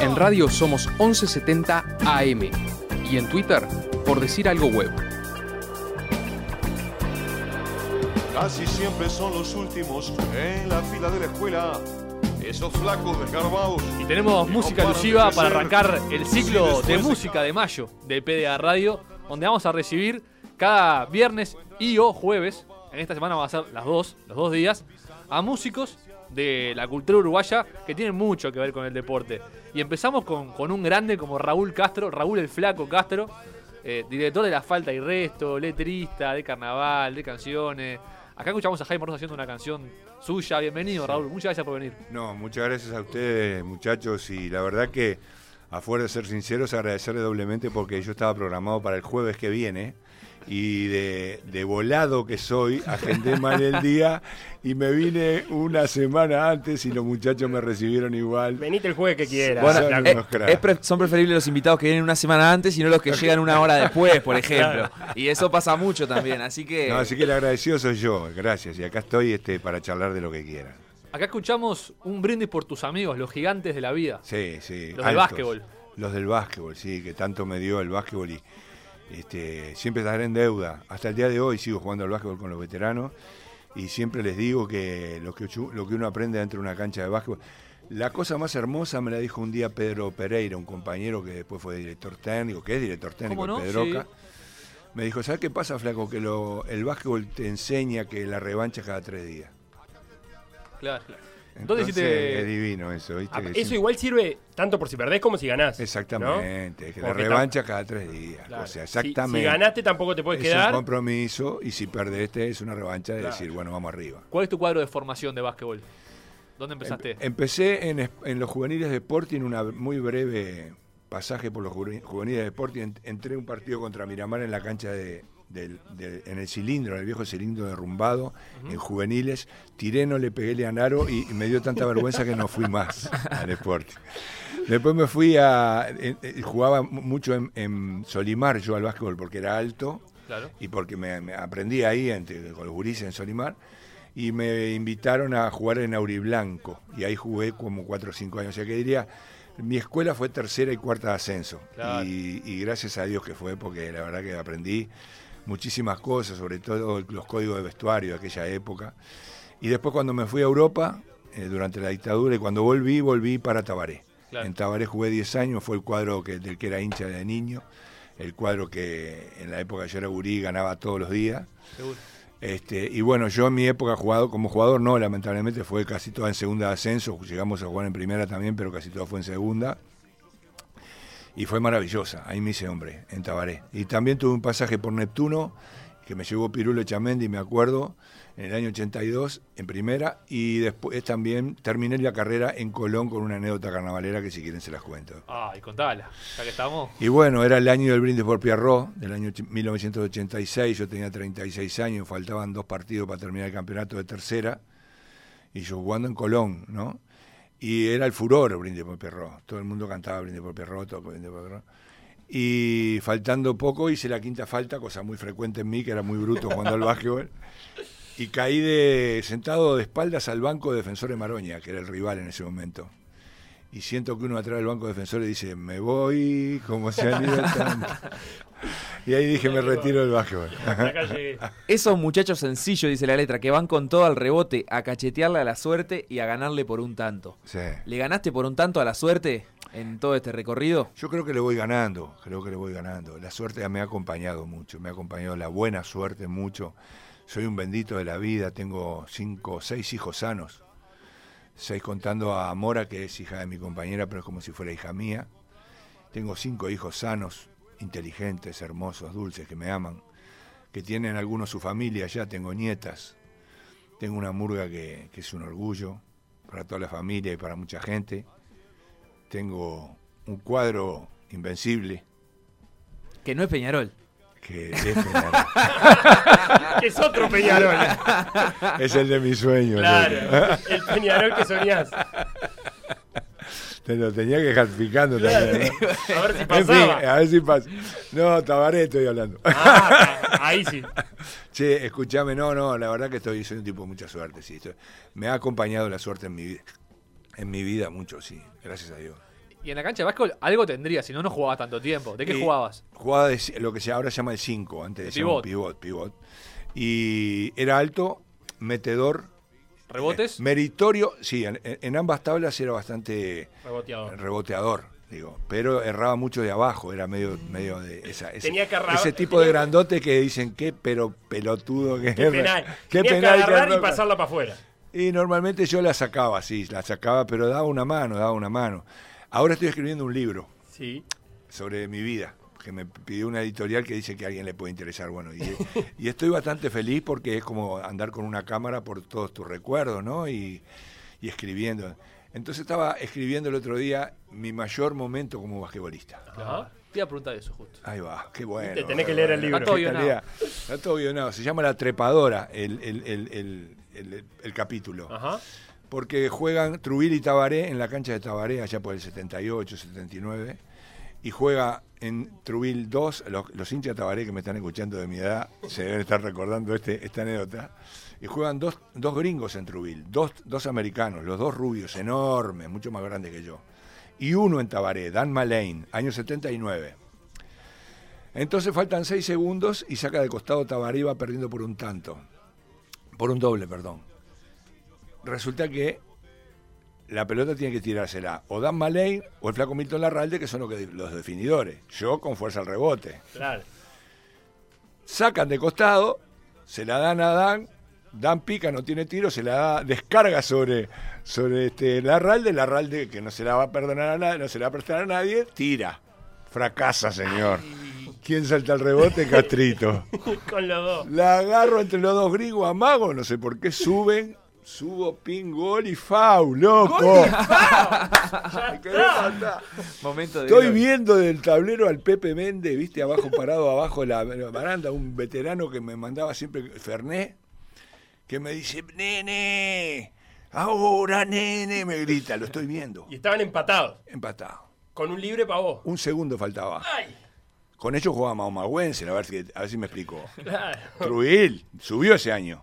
En radio somos 1170 AM y en Twitter por decir algo web. Casi siempre son los últimos en la fila de la escuela. Esos flacos desgarbados. Y tenemos música no alusiva para arrancar el ciclo de música de mayo de PDA Radio, donde vamos a recibir cada viernes y o jueves, en esta semana va a ser las dos, los dos días, a músicos de la cultura uruguaya que tienen mucho que ver con el deporte. Y empezamos con, con un grande como Raúl Castro, Raúl el Flaco Castro, eh, director de La Falta y Resto, letrista de carnaval, de canciones. Acá escuchamos a Jaime Rosa haciendo una canción suya. Bienvenido, Raúl. Muchas gracias por venir. No, muchas gracias a ustedes, muchachos, y la verdad que, afuera de ser sinceros, agradecerle doblemente porque yo estaba programado para el jueves que viene, y de, de volado que soy, agendé mal el día, y me vine una semana antes, y los muchachos me recibieron igual. Venite el jueves que quieras. Bueno, eh. Es son preferibles los invitados que vienen una semana antes y no los que llegan una hora después, por ejemplo. Y eso pasa mucho también, así que... No, así que el agradecido soy yo, gracias, y acá estoy este, para charlar de lo que quieran. Acá escuchamos un brindis por tus amigos, los gigantes de la vida. Sí, sí. Los del básquetbol. Los del básquetbol, sí, que tanto me dio el básquetbol y este, siempre estaré en deuda. Hasta el día de hoy sigo jugando al básquetbol con los veteranos y siempre les digo que lo que, lo que uno aprende dentro de una cancha de básquetbol. La cosa más hermosa me la dijo un día Pedro Pereira, un compañero que después fue director técnico, que es director técnico ¿Cómo de no? Pedroca. Me dijo, ¿sabes qué pasa, Flaco? Que lo- el básquetbol te enseña que la revancha cada tres días. Claro, claro. Entonces, Entonces, es hiciste- divino eso, ¿viste? Ah, Eso igual sirve tanto por si perdés como si ganás. ¿no? Exactamente, que la revancha cada tres días. Claro. O sea, exactamente. Si, ganaste tampoco te puedes es un quedar. compromiso y si perdiste es una revancha de Claro. decir, bueno, vamos arriba. ¿Cuál es tu cuadro de formación de básquetbol? ¿Dónde empezaste? Em- empecé en, es- en los juveniles de Sporting, una muy breve pasaje por los juve- juveniles de Sporting. En- Entré un partido contra Miramar en la cancha de, del- del- en el cilindro, en el viejo cilindro derrumbado, en juveniles. Tiré, no le pegué a Naro y, y me dio tanta vergüenza que no fui más al Sporting. Después me fui a. jugaba mu- mucho en, en Solimar yo al básquetbol porque era alto Claro. y porque me, me aprendí ahí entre, con los gurises en Solimar y me invitaron a jugar en Auriblanco y ahí jugué como 4 o 5 años. O sea que diría, mi escuela fue tercera y cuarta de ascenso Claro. y, y gracias a Dios que fue porque la verdad que aprendí muchísimas cosas, sobre todo los códigos de vestuario de aquella época. Y después cuando me fui a Europa, eh, durante la dictadura, y cuando volví, volví para Tabaré. Claro. En Tabaré jugué 10 años, fue el cuadro que, del que era hincha de niño, el cuadro que en la época yo era gurí, ganaba todos los días. Seguro. Este, y bueno, yo en mi época jugado como jugador no, lamentablemente fue casi toda en segunda de ascenso, llegamos a jugar en primera también, pero casi todo fue en segunda. Y fue maravillosa, ahí me hice hombre, en Tabaré. Y también tuve un pasaje por Neptuno, que me llevó Pirulo Chamendi, me acuerdo, en el año 82, en primera, y después también terminé la carrera en Colón con una anécdota carnavalera que si quieren se las cuento. Ay, contala. Ya que estamos. Y bueno, era el año del brindis por Pierrot, del año ch- 1986, yo tenía 36 años, faltaban dos partidos para terminar el campeonato de tercera, y yo jugando en Colón, ¿no? Y era el furor el brindis por Pierrot, todo el mundo cantaba brindis por Pierrot, todo brindis por Pierrot. Y faltando poco hice la quinta falta, cosa muy frecuente en mí, que era muy bruto jugando al básquetbol. Y caí de, sentado de espaldas al banco de defensor de Maroña, que era el rival en ese momento. Y siento que uno atrás del banco de defensores dice, me voy, como se han ido tanto. Y ahí dije, me retiro del básquetbol. Acá llegué. Esos muchachos sencillos, dice la letra, que van con todo al rebote, a cachetearle a la suerte y a ganarle por un tanto. Sí. ¿Le ganaste por un tanto a la suerte en todo este recorrido? Yo creo que le voy ganando, creo que le voy ganando. La suerte me ha acompañado mucho, me ha acompañado la buena suerte mucho. Soy un bendito de la vida, tengo cinco, seis hijos sanos. Seis contando a Mora, que es hija de mi compañera, pero es como si fuera hija mía. Tengo cinco hijos sanos, inteligentes, hermosos, dulces, que me aman, que tienen algunos su familia ya, tengo nietas. Tengo una murga que, que es un orgullo para toda la familia y para mucha gente. Tengo un cuadro invencible Que no es Peñarol. que es, Peñarol. Es otro Peñarol. Es el de mis sueños. Claro. El Peñarol que soñás. Te lo tenía que dejar picando también. ¿no? A ver si En fin, pasaba. a ver si pasa. No, Tabaré estoy hablando. Ah, ahí sí. Che, escúchame, no, no, la verdad que estoy, soy un tipo de mucha suerte, sí. estoy- me ha acompañado la suerte en mi vida. En mi vida mucho, sí, gracias a Dios. Y en la cancha de básquetbol algo tendría, si no, no jugabas tanto tiempo. ¿De qué jugabas? Jugaba de lo que se ahora llama el 5, antes De pivot. pivot, pivot. Y era alto, metedor, ¿Rebotes? eh, meritorio, sí, en, en ambas tablas era bastante Reboteador. reboteador, digo, pero erraba mucho de abajo, era medio, medio de esa, ese, Tenía que ese tipo de grandote que dicen qué pero pelotudo que Qué penal. qué Tenía penal que agarrar y pasarla para afuera. Y normalmente yo la sacaba, sí, la sacaba, pero daba una mano, daba una mano. Ahora estoy escribiendo un libro Sí. sobre mi vida, que me pidió una editorial que dice que a alguien le puede interesar. Bueno, y, y estoy bastante feliz porque es como andar con una cámara por todos tus recuerdos, ¿no? Y, y escribiendo. Entonces estaba escribiendo el otro día mi mayor momento como basquetbolista. Ajá. Te iba a preguntar eso justo. Ahí va, qué bueno. Te tenés que leer el libro. Está todo guionado. Está todo guionado. Se llama La Trepadora el, el- el- el- el- el capítulo. Ajá. porque juegan Trujillo y Tabaré en la cancha de Tabaré allá por el 78, 79, y juega en Trujillo 2, los, hinchas Tabaré que me están escuchando de mi edad se deben estar recordando este, esta anécdota, y juegan dos, dos gringos en Trujillo, dos, dos americanos, los dos rubios, enormes, mucho más grandes que yo, y uno en Tabaré, Dan Malane, año 79. Entonces faltan seis segundos y saca de costado Tabaré va perdiendo por un tanto, por un doble, perdón. Resulta que la pelota tiene que tirársela o Dan Malay o el flaco Milton Larralde, que son los, que- los definidores. Yo con fuerza al rebote. Claro. Sacan de costado, se la dan a Dan, Dan pica, no tiene tiro, se la da, descarga sobre, sobre este Larralde, Larralde que no se la va a perdonar a nadie, no se la va a prestar a nadie, tira. Fracasa, señor. ¿Quién salta al rebote? Castrito. Con los dos. La agarro entre los dos gringos, amago, no sé por qué suben. Subo, pin, gol y foul, loco. Momento de Estoy gloria. viendo del tablero al Pepe Méndez, viste, abajo parado abajo de la, baranda, un veterano que me mandaba siempre, Ferné, que me dice, nene, ahora nene, me grita, lo estoy viendo. Y estaban empatados. Empatado. Con un libre para vos. Un segundo faltaba. ¡Ay! Con ellos jugaba Maumagüense, a ver si, a ver si me explico. Claro. Truil, subió ese año.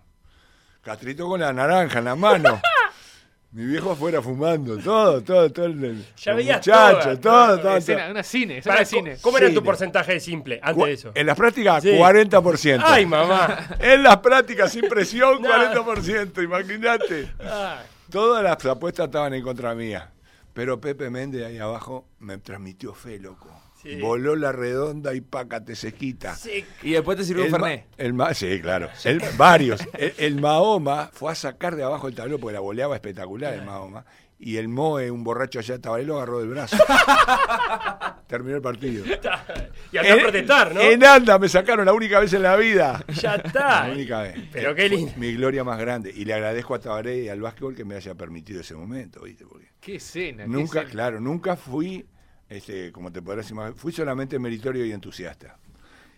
Castrito con la naranja en la mano. Mi viejo afuera fumando, todo, todo, todo. El, Ya veías toda, todo, todo. Escena, todo. una cine, escena Para, cine. ¿Cómo era Cine. tu porcentaje de simple antes Cu- de eso? En las prácticas, Sí. 40%. ¡Ay, mamá! En las prácticas, sin presión, No. 40%, imagínate. Todas las apuestas estaban en contra mía. Pero Pepe Méndez ahí abajo me transmitió fe, loco. Sí. Voló la redonda y pácate se quita. Sí. Y después te sirvió un El, ma- Fernet. el ma- sí, claro. El- varios. El, el Mahoma fue a sacar de abajo el tablero porque la voleaba espectacular el Mahoma. Y el Moe, un borracho allá de Tabaré, lo agarró del brazo. Terminó el partido. Y andá a protestar, ¿no? En anda me sacaron la única vez en la vida. Ya está. La única vez. Pero qué Fue lindo. Mi gloria más grande. Y le agradezco a Tabaré y al básquetbol que me haya permitido ese momento, ¿viste? Porque Qué escena. qué nunca, escena. claro, nunca fui, este, como te podrás imaginar, fui solamente meritorio y entusiasta.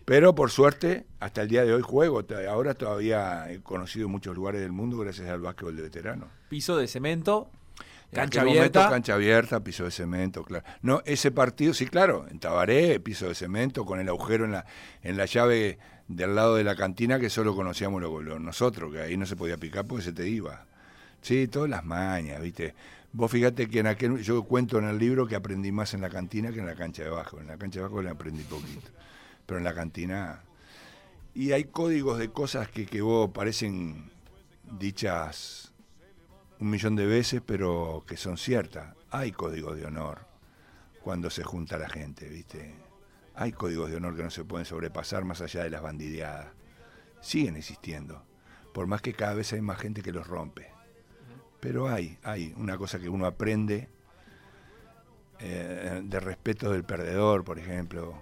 Pero por suerte, hasta el día de hoy juego. Ahora todavía he conocido muchos lugares del mundo gracias al básquetbol de veterano. Piso de cemento, En cancha momento, abierta. cancha abierta, piso de cemento, claro. No, ese partido, sí, claro, en Tabaré, piso de cemento, con el agujero en la, en la llave del lado de la cantina que solo conocíamos lo- lo- nosotros, que ahí no se podía picar porque se te iba. Sí, todas las mañas, ¿viste? Vos fíjate que en aquel, yo cuento en el libro que aprendí más en la cantina que en la cancha de abajo. En la cancha de abajo le aprendí poquito. Pero en la cantina. Y hay códigos de cosas que, que vos parecen dichas un millón de veces, pero que son ciertas. Hay códigos de honor cuando se junta la gente, ¿viste? Hay códigos de honor que no se pueden sobrepasar más allá de las bandideadas. Siguen existiendo, por más que cada vez hay más gente que los rompe. Pero hay, hay una cosa que uno aprende eh, de respeto del perdedor, por ejemplo,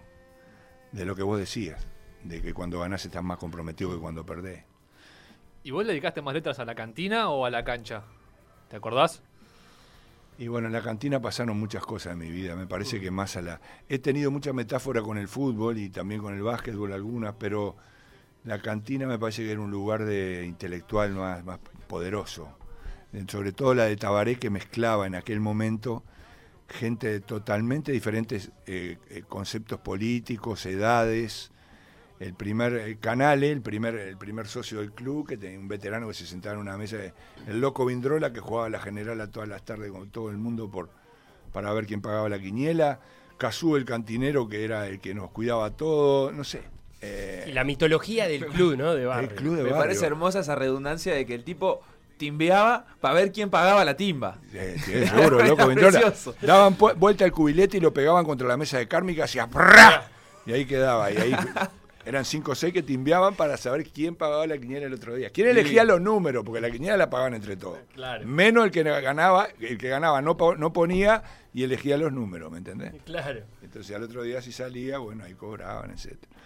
de lo que vos decías, de que cuando ganás estás más comprometido que cuando perdés. ¿Y vos le dedicaste más letras a la cantina o a la cancha? ¿Te acordás? Y bueno, en la cantina pasaron muchas cosas en mi vida. Me parece que más a la. He tenido mucha metáfora con el fútbol y también con el básquetbol algunas, pero la cantina me parece que era un lugar de intelectual más, más poderoso. Eh, Sobre todo la de Tabaré que mezclaba en aquel momento gente de totalmente diferentes eh, eh, conceptos políticos, edades. El primer Canale, el primer, el primer socio del club, que tenía un veterano que se sentaba en una mesa, de- el loco Vindrola, que jugaba la general a todas las tardes con todo el mundo por para ver quién pagaba la quiniela, Cazú el cantinero que era el que nos cuidaba todo, no sé. eh, Y la mitología del club, ¿no? De barrio. el club de Me parece hermosa esa redundancia de que el tipo timbeaba para ver quién pagaba la timba. Sí, sí, seguro, loco. Precioso. Daban vuelta al cubilete y lo pegaban contra la mesa de Cármica, hacía. Y ahí quedaba. Y ahí eran cinco o seis que timbeaban para saber quién pagaba la quiniela el otro día. ¿Quién elegía los números? Porque la quiniela la pagaban entre todos. Claro. Menos el que ganaba, el que ganaba no, no ponía y elegía los números, ¿me entendés? Claro. Entonces al otro día si salía, bueno, ahí cobraban, etcétera.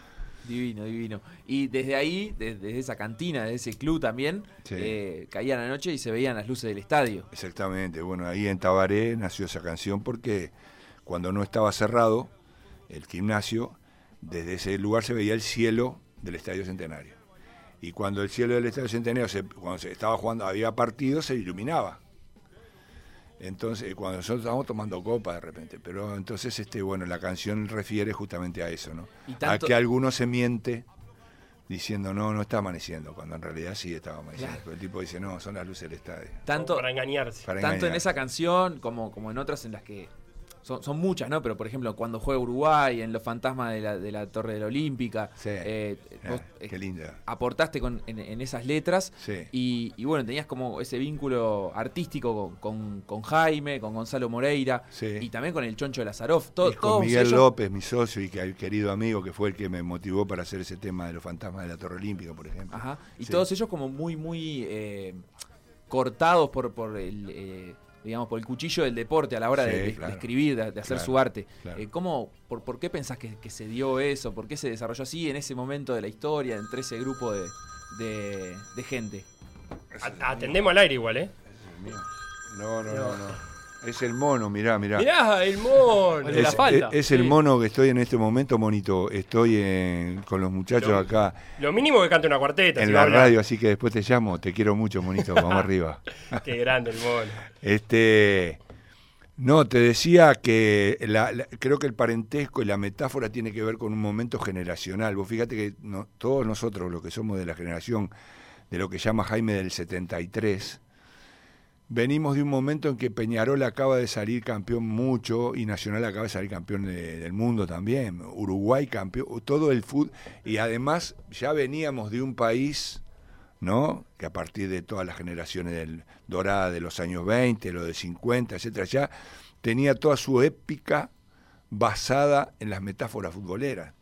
Divino, divino. Y desde ahí, desde, esa cantina, desde ese club también, Sí. eh, caía la noche y se veían las luces del estadio. Exactamente, bueno, ahí en Tabaré nació esa canción porque cuando no estaba cerrado el gimnasio, desde ese lugar se veía el cielo del Estadio Centenario. Y cuando el cielo del Estadio Centenario, se- cuando se estaba jugando, había partido, se iluminaba. Entonces, cuando nosotros estábamos tomando copa de repente, pero entonces, este, bueno, la canción refiere justamente a eso, ¿no? A que alguno se miente diciendo, no, no está amaneciendo, cuando en realidad sí estaba amaneciendo. Claro. Pero el tipo dice, no, son las luces del estadio. Tanto, Para engañarse. Para tanto en esa canción como, como en otras en las que son, son muchas, ¿no? Pero por ejemplo, cuando juega Uruguay, en Los Fantasmas de la, de la Torre de la Olímpica, Sí. eh, Ah, vos, eh, qué linda. aportaste con, en, en esas letras Sí. y, y bueno, tenías como ese vínculo artístico con, con- con Jaime, con Gonzalo Moreira Sí. y también con el Choncho de Lazaroff. To- Y con todos Miguel ellos- López, mi socio y que, querido amigo, que fue el que me motivó para hacer ese tema de los fantasmas de la Torre Olímpica, por ejemplo. Ajá. Y todos ellos como muy, muy eh, cortados por, por el, eh, digamos, por el cuchillo del deporte a la hora de, Sí, de- de claro. escribir, de, de hacer Claro, su arte. claro. Eh, ¿cómo, por, por qué pensás que, que se dio eso? ¿Por qué se desarrolló así en ese momento de la historia, entre ese grupo de, de- de gente? Atendemos al aire igual, ¿eh? No, no, no, no. Es el mono, mirá, mirá. Mirá, el mono. De la es, falta. es- es el Sí. mono que estoy en este momento, monito. Estoy en- con los muchachos Lo- acá Lo mínimo que cante una cuarteta. en la radio, así que después te llamo. Te quiero mucho, monito. Vamos arriba. Qué grande el mono. Este, no, te decía que la- la- creo que el parentesco y la metáfora tiene que ver con un momento generacional. Vos fíjate que no- todos nosotros, los que somos de la generación de lo que llama Jaime del 73, venimos de un momento en que Peñarol acaba de salir campeón mucho y Nacional acaba de salir campeón de- del mundo también. Uruguay campeón, todo el fútbol. Y además ya veníamos de un país ¿no? Que a partir de todas las generaciones del dorada de los años 20, lo de 50, etcétera, ya tenía toda su épica basada en las metáforas futboleras.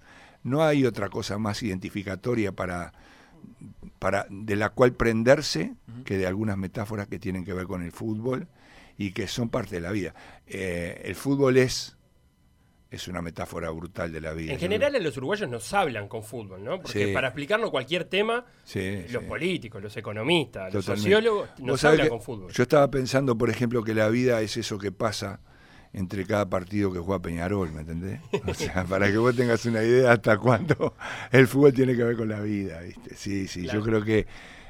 No hay otra cosa más identificatoria para, para de la cual prenderse que de algunas metáforas que tienen que ver con el fútbol y que son parte de la vida. Eh, el fútbol es es una metáfora brutal de la vida. En general, los uruguayos nos hablan con fútbol, ¿no? Porque Sí. para explicarnos cualquier tema, Sí, los sí. políticos, los economistas, los sociólogos nos hablan con fútbol. Yo estaba pensando, por ejemplo, que la vida es eso que pasa entre cada partido que juega Peñarol, ¿me entendés? O sea, para que vos tengas una idea hasta cuándo el fútbol tiene que ver con la vida, ¿viste? Sí, sí, Claro. yo creo que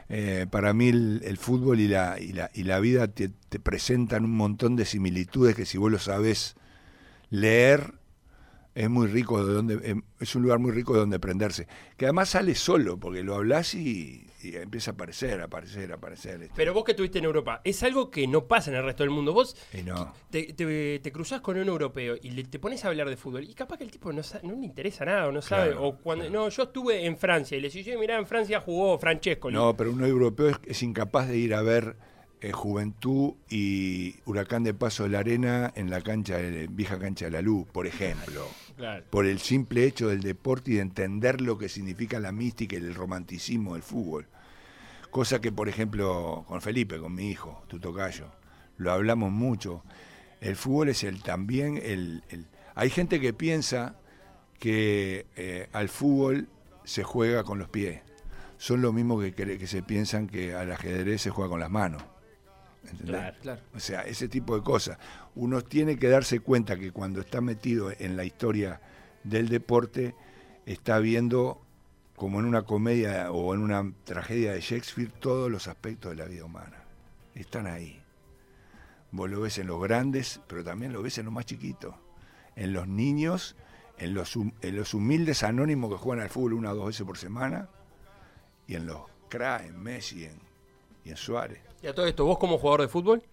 eh, para mí el, el fútbol y la, y la, y la vida te, te presentan un montón de similitudes que si vos lo sabés leer, es muy rico de donde em, es un lugar muy rico de donde prenderse que además sale solo porque lo hablas y, y empieza a aparecer aparecer aparecer este, Pero vos que estuviste en Europa, es algo que no pasa en el resto del mundo. Vos no te, te- te cruzás con un europeo y le- te pones a hablar de fútbol y capaz que el tipo no, no le interesa nada o no sabe. Claro, o cuando claro. no, yo estuve en Francia y le decía, mirá, en Francia jugó Francesco. no pero un europeo es, es incapaz de ir a ver eh, Juventud y Huracán de Paso de la Arena en la cancha de, vieja cancha de la Luz por ejemplo Por el simple hecho del deporte y de entender lo que significa la mística y el romanticismo del fútbol. Cosa que, por ejemplo, con Felipe, con mi hijo, tu tocayo, lo hablamos mucho. El fútbol es el también el, hay gente que piensa que eh, al fútbol se juega con los pies. Son lo mismo que se piensan que al ajedrez se juega con las manos. Claro. Claro. O sea, ese tipo de cosas. Uno tiene que darse cuenta que cuando está metido en la historia del deporte, está viendo, como en una comedia o en una tragedia de Shakespeare, todos los aspectos de la vida humana. Están ahí. Vos lo ves en los grandes, pero también lo ves en los más chiquitos. En los niños, en los, en los humildes anónimos que juegan al fútbol una o dos veces por semana, y en los cra, en Messi en- y en Suárez. Y a todo esto, vos como jugador de fútbol,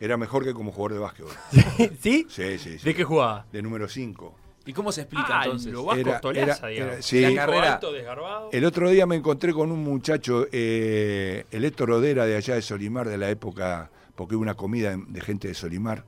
Era mejor que como jugador de básquetbol. ¿Sí? Sí, sí, sí. ¿De qué jugaba? De número 5. ¿Y cómo se explica Ah, entonces? lo Era- Tolaza, era- digamos. era- sí. La Hijo carrera- alto, desgarbado. El otro día me encontré con un muchacho, eh, el Héctor Odera de allá de Solimar, de la época, porque hubo una comida de gente de Solimar,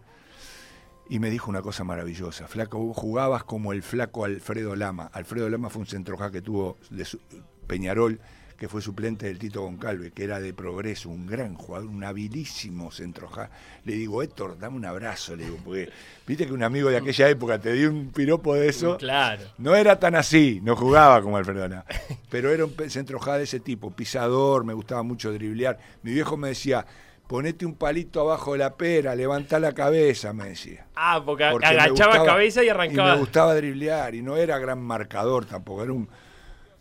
y me dijo una cosa maravillosa. Flaco, vos jugabas como el flaco Alfredo Lama. Alfredo Lama fue un centroja que tuvo de su- Peñarol, que fue suplente del Tito Goncalve, que era de progreso, un gran jugador, un habilísimo centroja. Le digo, Héctor, dame un abrazo, le digo, porque viste que un amigo de aquella época te dio un piropo de eso. Claro. No era tan así, no jugaba como Alfredo Lama, pero era un centrojada de ese tipo, pisador, me gustaba mucho driblear. Mi viejo me decía, ponete un palito abajo de la pera, levantá la cabeza, me decía. Ah, porque, agachaba gustaba- cabeza y Y arrancaba. me gustaba driblear, y no era gran marcador tampoco, era un,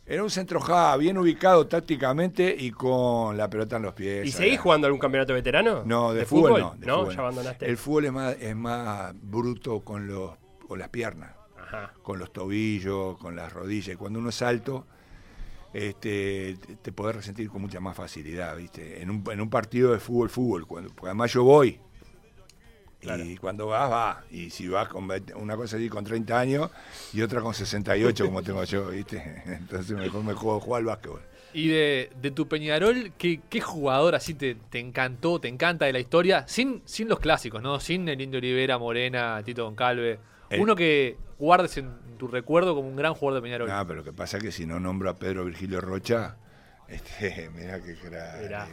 era un centrojada bien ubicado tácticamente y con la pelota en los pies. ¿Y seguís jugando algún campeonato veterano? No, de, fútbol, no. de no, fútbol ya abandonaste. El fútbol es más, es más bruto con, los, con las piernas Ajá. con los tobillos, con las rodillas. Cuando uno es alto, este, te- te podés resentir con mucha más facilidad, ¿viste? En un, en un partido de fútbol, fútbol, cuando, porque además yo voy. Y cuando vas, va. Y si vas con 20 una cosa así con 30 años y otra con 68, como tengo yo, ¿viste? Entonces mejor me juego jugar al básquetbol. Y de, de tu Peñarol, ¿qué, qué jugador así te, te encantó, te encanta de la historia? Sin, sin los clásicos, ¿no? Sin el Indio Olivera, Morena, Tito Goncalve. El- Uno que guardes en tu recuerdo como un gran jugador de Peñarol. No, pero lo que pasa es que si no nombro a Pedro Virgilio Rocha, este, mirá qué crack. Mirá.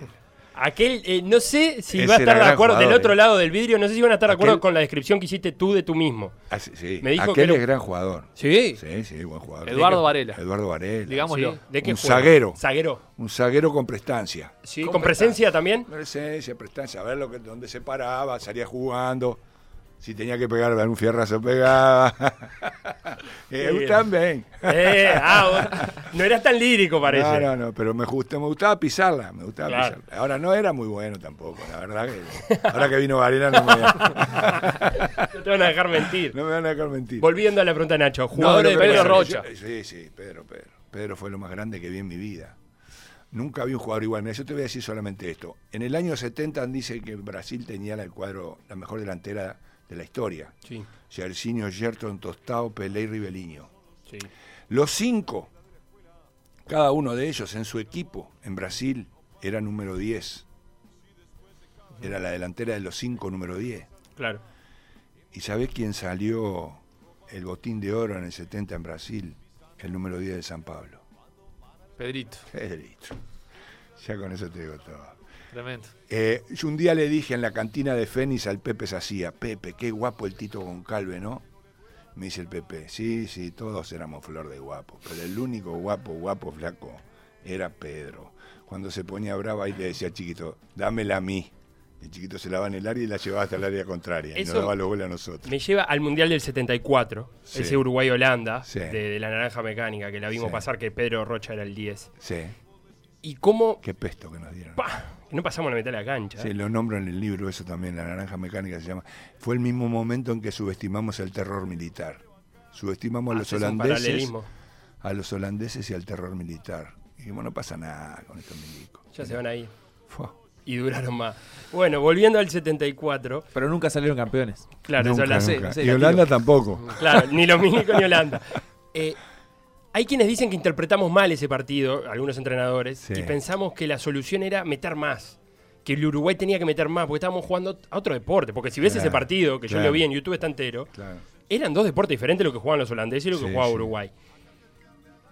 Aquel, eh, no sé si Ese va a estar de acuerdo, del otro eh. lado del vidrio, no sé si van a estar de acuerdo Aquel- con la descripción que hiciste tú de tú mismo. Ah, sí, sí. Me dijo Aquel que lo- es gran jugador. Sí. Sí, sí, buen jugador. Eduardo Varela. Eduardo Varela. Digámoslo. ¿Sí? ¿De qué Un zaguero. Zaguero. Un zaguero con prestancia. Sí, Con con, presencia también. Presencia, prestancia, a ver lo que, dónde se paraba, salía jugando. Si tenía que pegar algún fierrazo, pegaba. eh, también. Eh, ah, no eras tan lírico, parece. No, no, no, pero me, gusta, me gustaba pisarla, me gustaba Claro. pisarla. Ahora no era muy bueno tampoco, la verdad que ahora que vino Varela no me, No te van a dejar mentir. no me van a dejar mentir. Volviendo a la pregunta de Nacho, No, lo de Pedro Rocha. yo- sí, sí, Pedro, Pedro. Pedro fue lo más grande que vi en mi vida. Nunca vi un jugador igual. Mira, yo te voy a decir solamente esto. En el año 70 dice que Brasil tenía el cuadro, la mejor delantera de la historia. Sí, Jairzinho, Gerton, Tostao, Pelé y Ribeliño. sí. Los cinco, cada uno de ellos en su equipo en Brasil era número 10. Era la delantera de los cinco número 10. Claro. ¿Y sabés quién salió el botín de oro en el 70 en Brasil? El número 10 de San Pablo. Pedrito. Pedrito. Ya con eso te digo todo. Tremendo. Eh, yo un día le dije en la cantina de Fénix al Pepe Sacía, Pepe, qué guapo el Tito Goncalve, ¿no? Me dice el Pepe, sí, sí, todos éramos flor de guapo, pero el único guapo, guapo, flaco, era Pedro. Cuando se ponía brava y le decía al chiquito, dámela a mí. El chiquito se la va en el área y la llevaba hasta el área contraria. y nos daba los goles a nosotros. Me lleva al Mundial del 74, Sí. ese Uruguay-Holanda, Sí. de, de la naranja mecánica, que la vimos Sí. pasar, que Pedro Rocha era el 10. Sí, Y cómo... qué pesto que nos dieron. ¡pah! No pasamos la mitad de la cancha. Sí, lo nombro en el libro, eso también, La Naranja Mecánica se llama. Fue el mismo momento en que subestimamos el terror militar. Subestimamos a los holandeses, a los holandeses y al terror militar. Y dijimos, no pasa nada con estos milicos. Ya se van ahí. Fua. Y duraron más. Bueno, volviendo al 74. Pero nunca salieron campeones. Claro, Nunca, eso la sé. nunca. no sé, y la Holanda tampoco. Claro, ni los milicos ni Holanda. Eh, hay quienes dicen que interpretamos mal ese partido, algunos entrenadores, Sí. y pensamos que la solución era meter más. Que el Uruguay tenía que meter más, porque estábamos jugando a otro deporte. Porque si ves Claro, ese partido, que yo lo vi en YouTube está entero, Claro. eran dos deportes diferentes lo que jugaban los holandeses y lo que Sí, jugaba sí. Uruguay.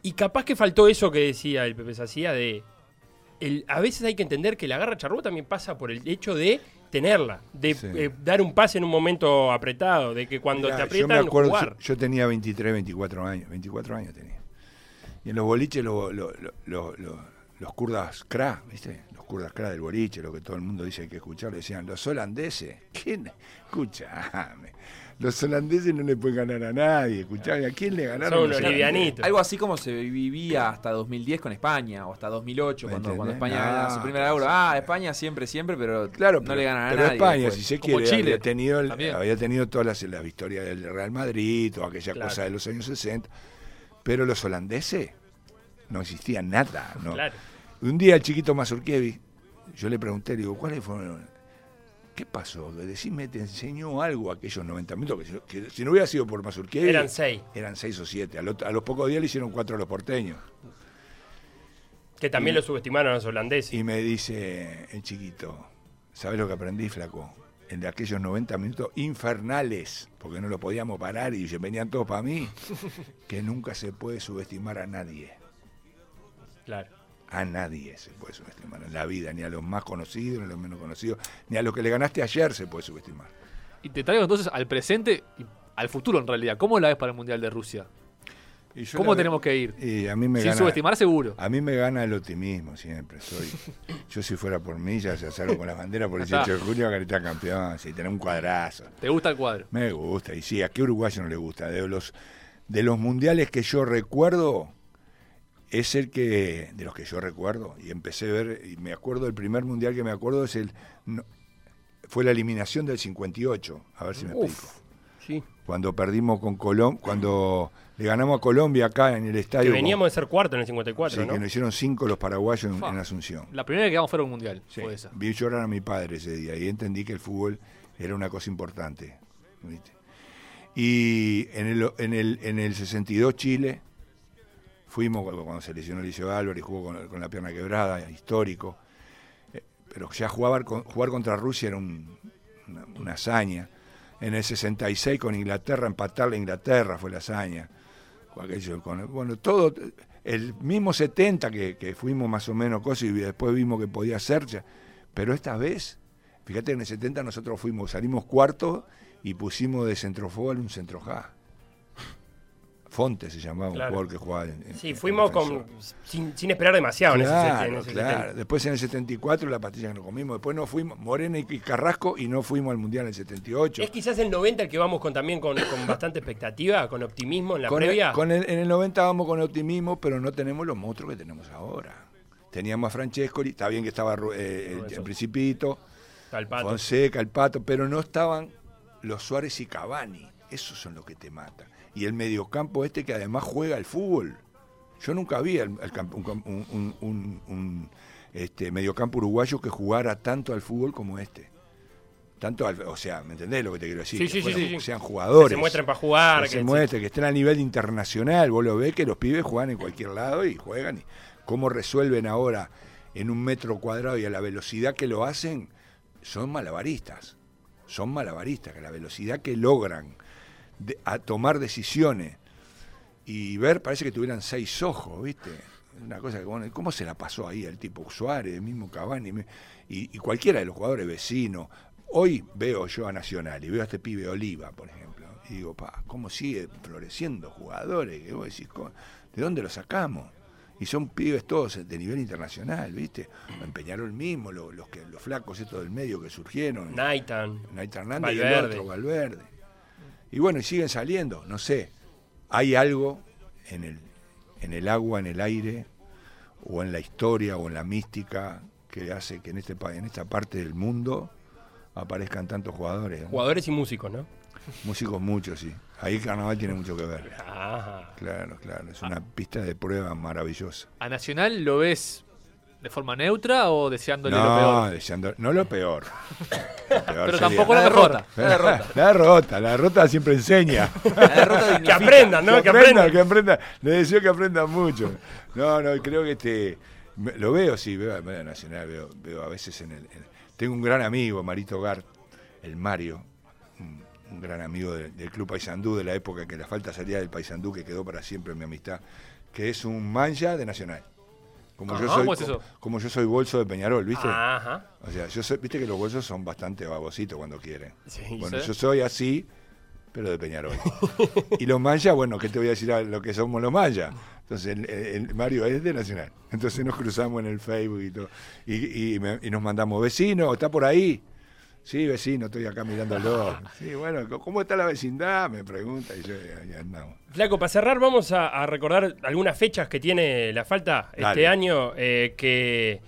Y capaz que faltó eso que decía el Pepe Sacía de... El, a veces hay que entender que la garra charrúa también pasa por el hecho de tenerla, de Sí. eh, dar un pase en un momento apretado, de que cuando Mirá, te yo me aprietan, acuerdo, jugar. yo, yo tenía 23, 24 años. 24 años tenía. Y en los boliches lo- lo- lo- lo- lo- los kurdas kra, ¿viste? Los kurdas kra del boliche, lo que todo el mundo dice que hay que escuchar, decían, los holandeses, ¿quién? Escuchame. Los holandeses no le pueden ganar a nadie, escuchame, ¿a quién le ganaron? Son los livianitos. Algo así como se vivía hasta 2010 con España, o hasta 2008, ¿Me cuando, cuando? España ganaba su No, primera euro. Ah, España siempre, siempre, pero Claro, no pero, le ganan a pero nadie. España, después. si se quiere, Chile, había tenido, el- había tenido todas las, la historia del Real Madrid o aquella Claro. cosa de los años 60, pero los holandeses no existía nada. ¿no? Claro. Un día el chiquito Mazurkiewicz, yo le pregunté, le digo, ¿cuáles fueron? ¿qué pasó? Decime, te enseñó algo aquellos 90 minutos, que, si- que si no hubiera sido por Mazurkiewicz... Eran seis. Eran seis o siete. A, lo- a los pocos días le hicieron cuatro a los porteños. Que también lo subestimaron a los holandeses. Y me dice el chiquito, ¿sabes lo que aprendí, flaco? En de aquellos 90 minutos infernales, porque no lo podíamos parar y venían todos para mí, que nunca se puede subestimar a nadie. Claro. A nadie se puede subestimar en la vida, ni a los más conocidos, ni a los menos conocidos, ni a los que le ganaste ayer se puede subestimar. Y te traigo entonces al presente y al futuro en realidad. ¿Cómo la ves para el Mundial de Rusia? Y yo ¿Cómo tenemos que ir? Y a mí me Sin gana- subestimar seguro. A mí me gana el optimismo siempre. Soy, yo si fuera por mí, ya se salgo con la bandera por el Ya 18 de junio a gritar campeón, si tener un cuadrazo. ¿Te gusta el cuadro? Me gusta, y sí, ¿a qué uruguayo no le gusta? De los, de los mundiales que yo recuerdo, es el que, de los que yo recuerdo, y empecé a ver, y me acuerdo, el primer mundial que me acuerdo es el, no, fue la eliminación del 58, a ver si me explico. Sí. Cuando perdimos con Colombia, cuando le ganamos a Colombia acá en el Que estadio. veníamos de ser cuarto en el 54, sí, ¿no? que nos hicieron cinco los paraguayos en, Asunción. La primera vez que quedamos fuera un mundial Sí, fue esa. Vi llorar a mi padre ese día y entendí que el fútbol era una cosa importante. ¿viste? Y en el, en, el, en el 62 Chile, fuimos cuando cuando se lesionó Eliseo Álvarez, jugó con, con la pierna quebrada, histórico. Eh, Pero ya jugar, con- jugar contra Rusia era un- una, una hazaña. En el 66 con Inglaterra, empatarle a Inglaterra fue la hazaña. Bueno, todo, el mismo 70 que, que fuimos más o menos cosas y después vimos que podía ser, ya, pero esta vez, fíjate en el 70 nosotros fuimos, salimos cuarto y pusimos de centrofútbol un centrojá. Fonte se llamaba Claro. un jugador que jugaba en, en- Sí, fuimos con, sin, sin esperar demasiado en ese Claro, en ese claro. 70. Después en el 74 la pastilla que nos comimos. Después nos fuimos, Morena y Carrasco, y no fuimos al Mundial en el 78. Es quizás el 90 el que vamos con también con, con bastante expectativa, con optimismo en la con previa. El, con el- en el 90 vamos con optimismo, pero no tenemos los monstruos que tenemos ahora. Teníamos a Francescoli, está bien que estaba Ru- eh, el, el Principito. Fonseca, el Pato, pero no estaban los Suárez y Cavani. Esos son los que te matan. Y el mediocampo este que además juega al fútbol. Yo nunca vi al- al camp- un, cam- un- un- un- un, este, mediocampo uruguayo que jugara tanto al fútbol como este. Tanto al- o sea, ¿me entendés lo que te quiero decir? Sí, Que sí, sí, fueran- sí, sí. Sean jugadores. Que se muestren para jugar. que se que- muestre, que estén a nivel internacional. Vos lo ves que los pibes juegan en cualquier lado y juegan. Y cómo resuelven ahora en un metro cuadrado y a la velocidad que lo hacen, son malabaristas. Son malabaristas, que la velocidad que logran de- a tomar decisiones y ver, parece que tuvieran seis ojos, ¿viste? Una cosa que, bueno, ¿cómo se la pasó ahí el tipo Suárez, el mismo Cavani y, y cualquiera de los jugadores vecinos? Hoy veo yo a Nacional y veo a este pibe Oliva, por ejemplo, y digo, pa, ¿cómo sigue floreciendo jugadores? Que vos decís, "¿Cómo- ¿de dónde los sacamos? Y son pibes todos de nivel internacional, ¿viste? En Peñarol mismo, lo- los, que, los flacos estos del medio que surgieron. Naitan. Naita Hernández y el otro, Valverde. Y bueno, y siguen saliendo, no sé. Hay algo en el, en el agua, en el aire, o en la historia, o en la mística, que hace que en, este, en esta parte del mundo aparezcan tantos jugadores. ¿no? Jugadores y músicos, ¿no? Músicos muchos, sí. Ahí el carnaval tiene mucho que ver. Ajá. Claro, claro. Es una pista de prueba maravillosa. ¿A Nacional lo ves de forma neutra o deseándole lo No, peor? deseando- no lo peor. Lo peor Pero sería- tampoco la derrota. La derrota. La derrota, la derrota siempre enseña. La derrota Que aprendan, ¿no? que, Que aprendan, que aprendan. Les deseo que aprendan mucho. No, no, creo que este. Lo veo, sí, veo a nacional, veo, veo a veces en el. en- tengo un gran amigo, Marito Gart, el Mario, un, un gran amigo de- del Club Paysandú, de la época que la falta salía del Paysandú, que quedó para siempre en mi amistad, que es un mancha de Nacional. Como yo soy, ¿cómo es como, eso? como yo soy bolso de Peñarol, ¿viste? Ajá. O sea, yo soy, viste que los bolsos son bastante babositos cuando quieren. Sí, Bueno, sí. yo soy así, pero de Peñarol. y los mayas, bueno, ¿qué te voy a decir a lo que somos los mayas? Entonces, el, el- Mario es de Nacional. Entonces nos cruzamos en el Facebook y todo. Y, y me- y nos mandamos, vecino, ¿está por ahí? Sí, vecino, estoy acá mirándolo. Sí, bueno, ¿cómo está la vecindad? Me pregunta y yo ahí andamos. Flaco, para cerrar, vamos a, a recordar algunas fechas que tiene la falta este año eh, que,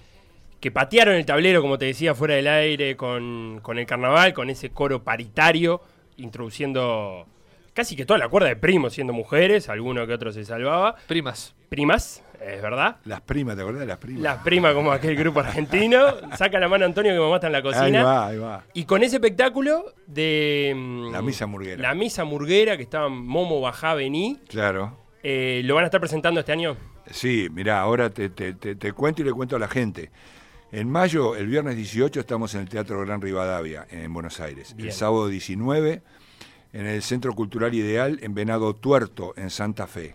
que patearon el tablero, como te decía, fuera del aire con, con el carnaval, con ese coro paritario, introduciendo casi que toda la cuerda de primos siendo mujeres, alguno que otro se salvaba. Primas. Primas, Es verdad. Las primas, ¿te acordás de las primas? Las primas como aquel grupo argentino. Saca la mano Antonio que mamá está en la Ahí cocina. va, ahí va. Y con ese espectáculo de... mm, La misa murguera. La misa murguera que estaban Momo, Bajá, Vení. Claro. eh, ¿Lo van a estar presentando este año? Sí, mirá, ahora te, te- te- te cuento y le cuento a la gente. En mayo, el viernes 18, estamos en el Teatro Gran Rivadavia, en Buenos Aires. Bien. El sábado 19, en el Centro Cultural Ideal, en Venado Tuerto, en Santa Fe.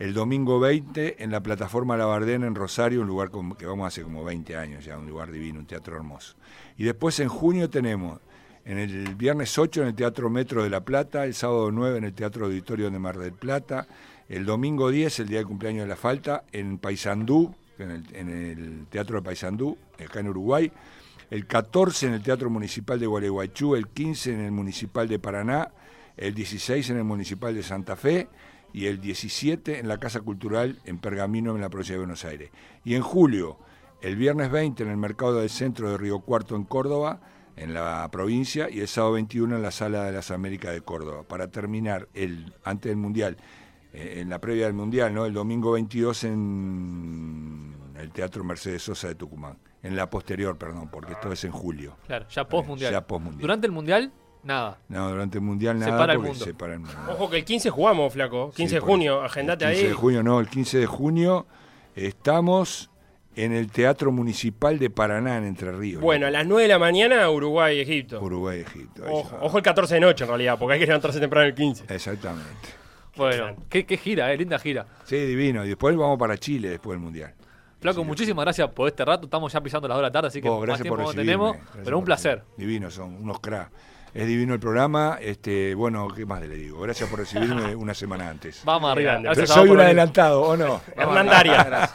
El domingo 20, en la plataforma Labardén, en Rosario, un lugar que vamos hace como 20 años ya, un lugar divino, un teatro hermoso. Y después en junio tenemos, en el viernes 8, en el Teatro Metro de La Plata, el sábado 9, en el Teatro Auditorio de Mar del Plata, el domingo 10, el día de cumpleaños de la Falta, en Paysandú, en el, en el Teatro de Paysandú, acá en Uruguay, el 14 en el Teatro Municipal de Gualeguaychú, el 15 en el Municipal de Paraná, el 16 en el Municipal de Santa Fe y el 17 en la Casa Cultural en Pergamino, en la provincia de Buenos Aires. Y en julio, el viernes 20 en el Mercado del Centro de Río Cuarto en Córdoba, en la provincia, y el sábado 21 en la Sala de las Américas de Córdoba, para terminar el antes del Mundial, eh, en la previa del Mundial, ¿no? el domingo 22 en el Teatro Mercedes Sosa de Tucumán. En la posterior, perdón, porque esto es en julio. Claro, ya post mundial. Ya post-mundial. Durante el mundial, nada. No, durante el Mundial Se nada para el porque mundo. se para el mundo. Ojo que el 15 jugamos, flaco. 15 de junio, agendate el 15 ahí. de junio, no, el 15 de junio estamos en el Teatro Municipal de Paraná, en Entre Ríos. Bueno, a las 9 de la mañana, Uruguay, Egipto. Uruguay, Egipto. ahí Ojo, el 14 de noche en realidad, porque hay que levantarse temprano el 15. Exactamente. Bueno, qué, qué gira, eh, linda gira. Sí, divino. Y después vamos para Chile después del Mundial. Flaco, muchísimas gracias por este rato. Estamos ya pisando las horas de la tarde, así que Vos, más gracias tiempo por no tenemos. gracias Pero un placer. recibirme. Divinos son, unos cracks. Es divino el programa. Este, bueno, ¿qué más le digo? Gracias por recibirme una semana antes. Vamos arriba. Soy un adelantado, ¿o no? Hernán Daria.